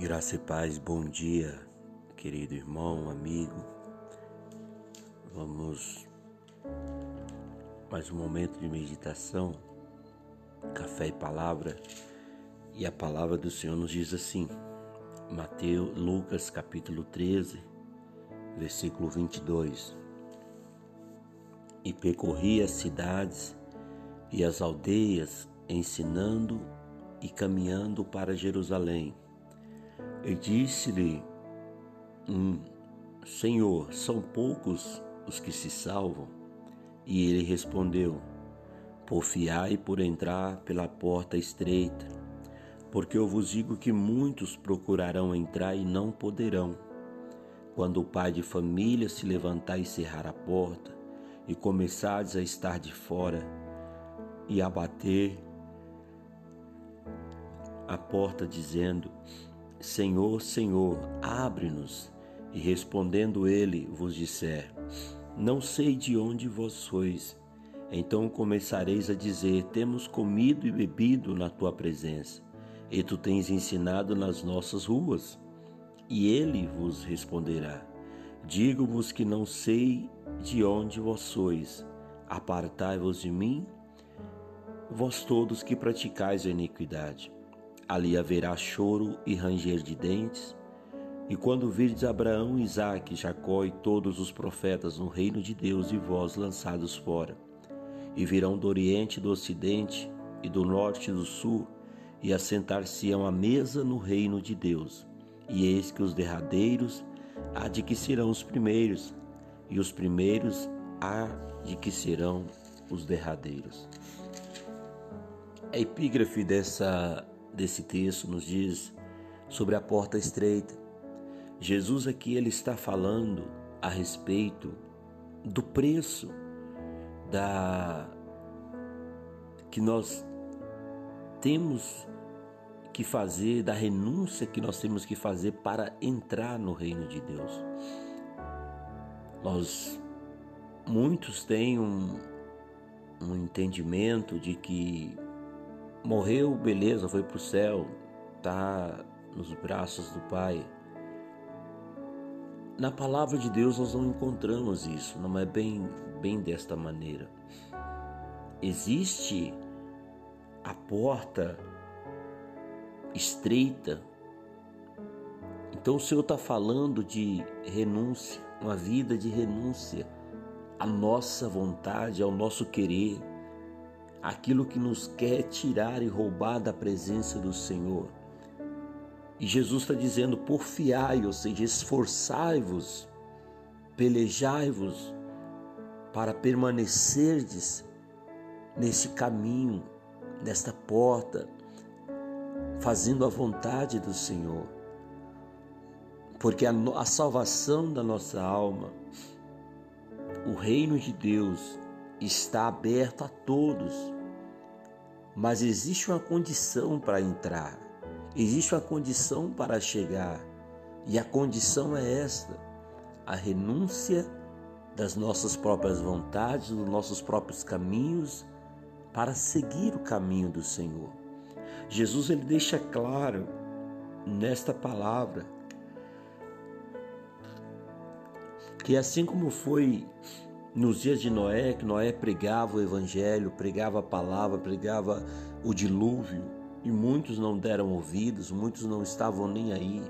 Graça e paz, bom dia, querido irmão, amigo. Vamos mais um momento de meditação, café e palavra. E a palavra do Senhor nos diz assim: Mateus, Lucas capítulo 13, versículo 22. E percorria as cidades e as aldeias, ensinando e caminhando para Jerusalém e disse-lhe: hum, Senhor, são poucos os que se salvam? E ele respondeu: Porfiai por entrar pela porta estreita, porque eu vos digo que muitos procurarão entrar e não poderão. Quando o pai de família se levantar e cerrar a porta, e começardes a estar de fora, e a bater a porta, dizendo: Senhor, Senhor, abre-nos. E respondendo ele, vos disser: Não sei de onde vós sois. Então começareis a dizer: Temos comido e bebido na tua presença, e tu tens ensinado nas nossas ruas. E ele vos responderá: Digo-vos que não sei de onde vós sois. Apartai-vos de mim, vós todos que praticais a iniquidade. Ali haverá choro e ranger de dentes. E quando virdes Abraão, Isaque, Jacó e todos os profetas no reino de Deus e vós lançados fora, e virão do Oriente e do Ocidente e do Norte e do Sul, e assentar-se-ão à mesa no reino de Deus. E eis que os derradeiros há de que serão os primeiros, e os primeiros há de que serão os derradeiros. A epígrafe dessa desse texto nos diz sobre a porta estreita. Jesus aqui ele está falando a respeito do preço da que nós temos que fazer, da renúncia que nós temos que fazer para entrar no reino de Deus. Nós muitos têm um, um entendimento de que Morreu, beleza, foi para o céu, tá nos braços do Pai. Na palavra de Deus nós não encontramos isso, não é bem, bem desta maneira. Existe a porta estreita. Então o Senhor está falando de renúncia, uma vida de renúncia à nossa vontade, ao nosso querer aquilo que nos quer tirar e roubar da presença do Senhor. E Jesus está dizendo: porfiai, ou seja, esforçai-vos, pelejai-vos para permanecerdes nesse caminho, nesta porta, fazendo a vontade do Senhor. Porque a, a salvação da nossa alma, o reino de Deus, está aberto a todos. Mas existe uma condição para entrar, existe uma condição para chegar, e a condição é esta: a renúncia das nossas próprias vontades, dos nossos próprios caminhos, para seguir o caminho do Senhor. Jesus ele deixa claro nesta palavra que assim como foi nos dias de Noé, que Noé pregava o evangelho, pregava a palavra, pregava o dilúvio, e muitos não deram ouvidos, muitos não estavam nem aí.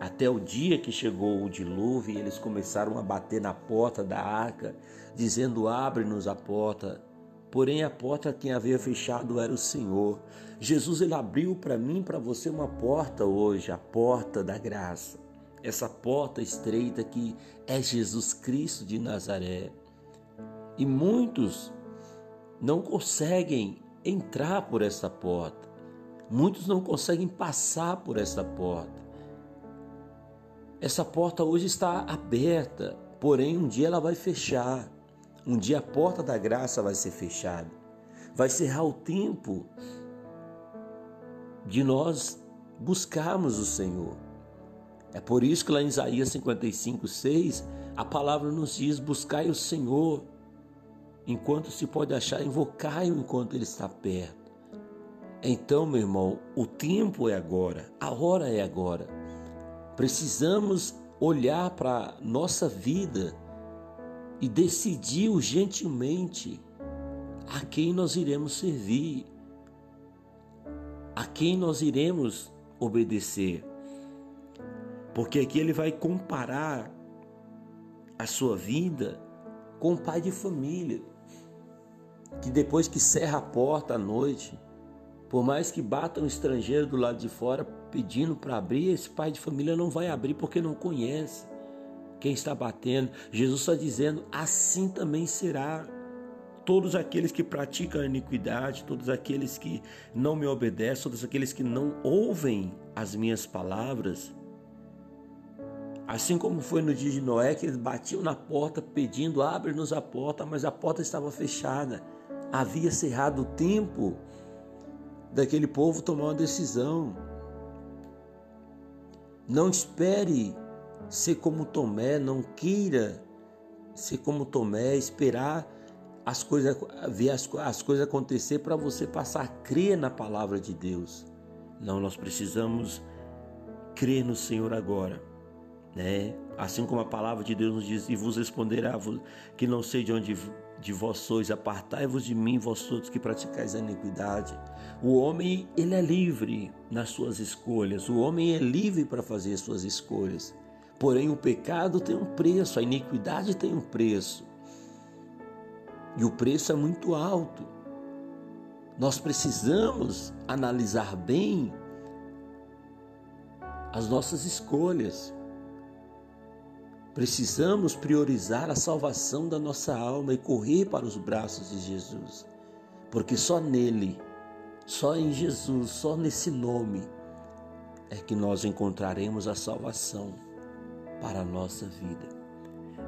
Até o dia que chegou o dilúvio, eles começaram a bater na porta da arca, dizendo: Abre-nos a porta. Porém, a porta quem havia fechado era o Senhor. Jesus ele abriu para mim, para você, uma porta hoje, a porta da graça. Essa porta estreita que é Jesus Cristo de Nazaré. E muitos não conseguem entrar por essa porta. Muitos não conseguem passar por essa porta. Essa porta hoje está aberta, porém um dia ela vai fechar. Um dia a porta da graça vai ser fechada. Vai cerrar o tempo de nós buscarmos o Senhor. É por isso que lá em Isaías 55, 6, a palavra nos diz: buscai o Senhor enquanto se pode achar, invocai-o enquanto ele está perto. Então, meu irmão, o tempo é agora, a hora é agora. Precisamos olhar para nossa vida e decidir urgentemente a quem nós iremos servir, a quem nós iremos obedecer. Porque aqui ele vai comparar a sua vida com o pai de família, que depois que cerra a porta à noite, por mais que bata um estrangeiro do lado de fora pedindo para abrir, esse pai de família não vai abrir porque não conhece quem está batendo. Jesus está dizendo: assim também será. Todos aqueles que praticam a iniquidade, todos aqueles que não me obedecem, todos aqueles que não ouvem as minhas palavras, Assim como foi no dia de Noé, que eles batiam na porta pedindo: abre-nos a porta, mas a porta estava fechada. Havia cerrado o tempo daquele povo tomar uma decisão. Não espere ser como Tomé, não queira ser como Tomé, esperar as coisas ver as, as coisas acontecer para você passar a crer na palavra de Deus. Não, nós precisamos crer no Senhor agora, né? Assim como a palavra de Deus nos diz, e vos responderá que não sei de onde de vós sois, apartai-vos de mim, vós todos que praticais a iniquidade. O homem, ele é livre nas suas escolhas, o homem é livre para fazer as suas escolhas. Porém, o pecado tem um preço, a iniquidade tem um preço. E o preço é muito alto. Nós precisamos analisar bem as nossas escolhas. Precisamos priorizar a salvação da nossa alma e correr para os braços de Jesus, porque só nele, só em Jesus, só nesse nome é que nós encontraremos a salvação para a nossa vida.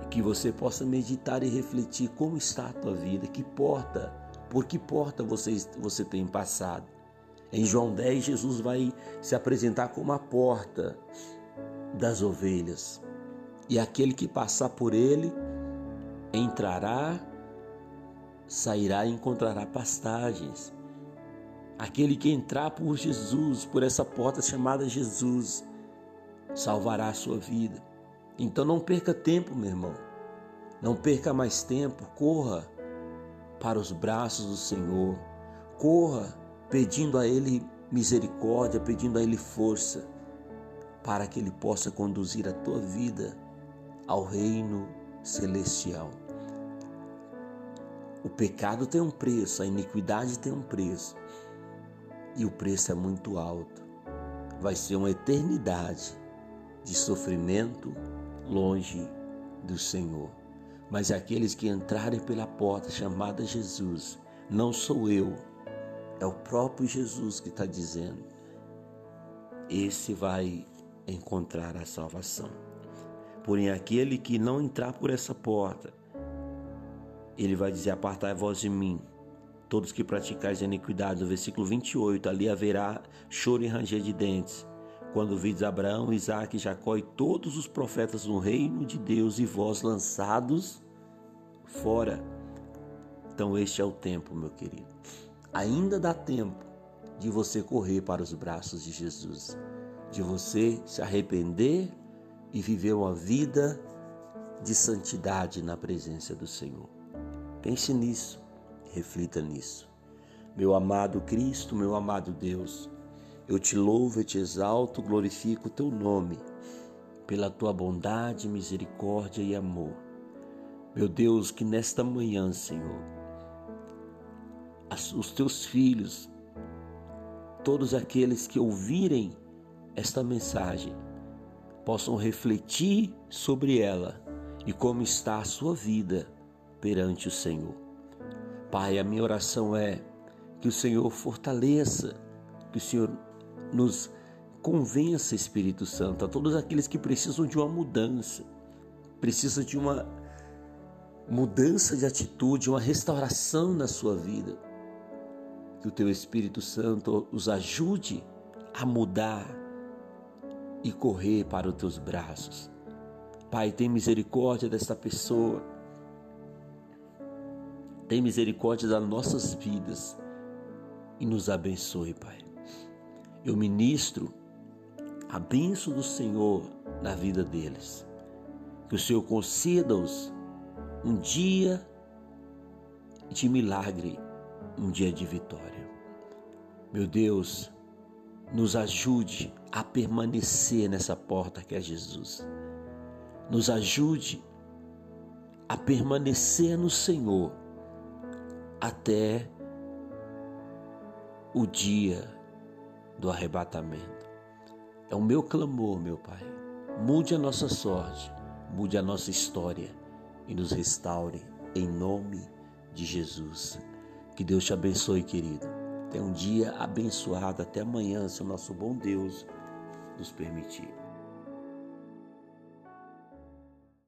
E que você possa meditar e refletir como está a tua vida, que porta, por que porta você, você tem passado. Em João 10, Jesus vai se apresentar como a porta das ovelhas e aquele que passar por ele entrará, sairá e encontrará pastagens. Aquele que entrar por Jesus, por essa porta chamada Jesus, salvará a sua vida. Então não perca tempo, meu irmão. Não perca mais tempo, corra para os braços do Senhor. Corra pedindo a Ele misericórdia, pedindo a Ele força, para que Ele possa conduzir a tua vida ao reino celestial. O pecado tem um preço, a iniquidade tem um preço. E o preço é muito alto. Vai ser uma eternidade de sofrimento longe do Senhor. Mas aqueles que entrarem pela porta chamada Jesus, não sou eu, é o próprio Jesus que está dizendo. Esse vai encontrar a salvação. Porém, aquele que não entrar por essa porta, ele vai dizer: Apartai vós de mim, todos que praticais a iniquidade. No versículo 28, ali haverá choro e ranger de dentes. Quando vides Abraão, Isaac, Jacó e todos os profetas no reino de Deus e vós lançados fora. Então, este é o tempo, meu querido. Ainda dá tempo de você correr para os braços de Jesus, de você se arrepender e viver uma vida de santidade na presença do Senhor. Pense nisso, reflita nisso. Meu amado Cristo, meu amado Deus, eu te louvo, eu te exalto, glorifico o teu nome pela tua bondade, misericórdia e amor. Meu Deus, que nesta manhã, Senhor, os teus filhos, todos aqueles que ouvirem esta mensagem, possam refletir sobre ela e como está a sua vida perante o Senhor. Pai, a minha oração é que o Senhor fortaleça, que o Senhor nos convença, Espírito Santo, a todos aqueles que precisam de uma mudança, precisam de uma mudança de atitude, uma restauração na sua vida. Que o teu Espírito Santo os ajude a mudar e correr para os teus braços. Pai, tem misericórdia desta pessoa. Tem misericórdia das nossas vidas. e nos abençoe, Pai. Eu ministro a bênção do Senhor na vida deles. Que o Senhor conceda-os um dia de milagre, um dia de vitória. Meu Deus, nos ajude a permanecer nessa porta que é Jesus. Nos ajude a permanecer no Senhor até o dia do arrebatamento. É o meu clamor, meu Pai. Mude a nossa sorte, mude a nossa história e nos restaure em nome de Jesus. Que Deus te abençoe, querido. Tenha um dia abençoado. Até amanhã, se o nosso bom Deus nos permitir.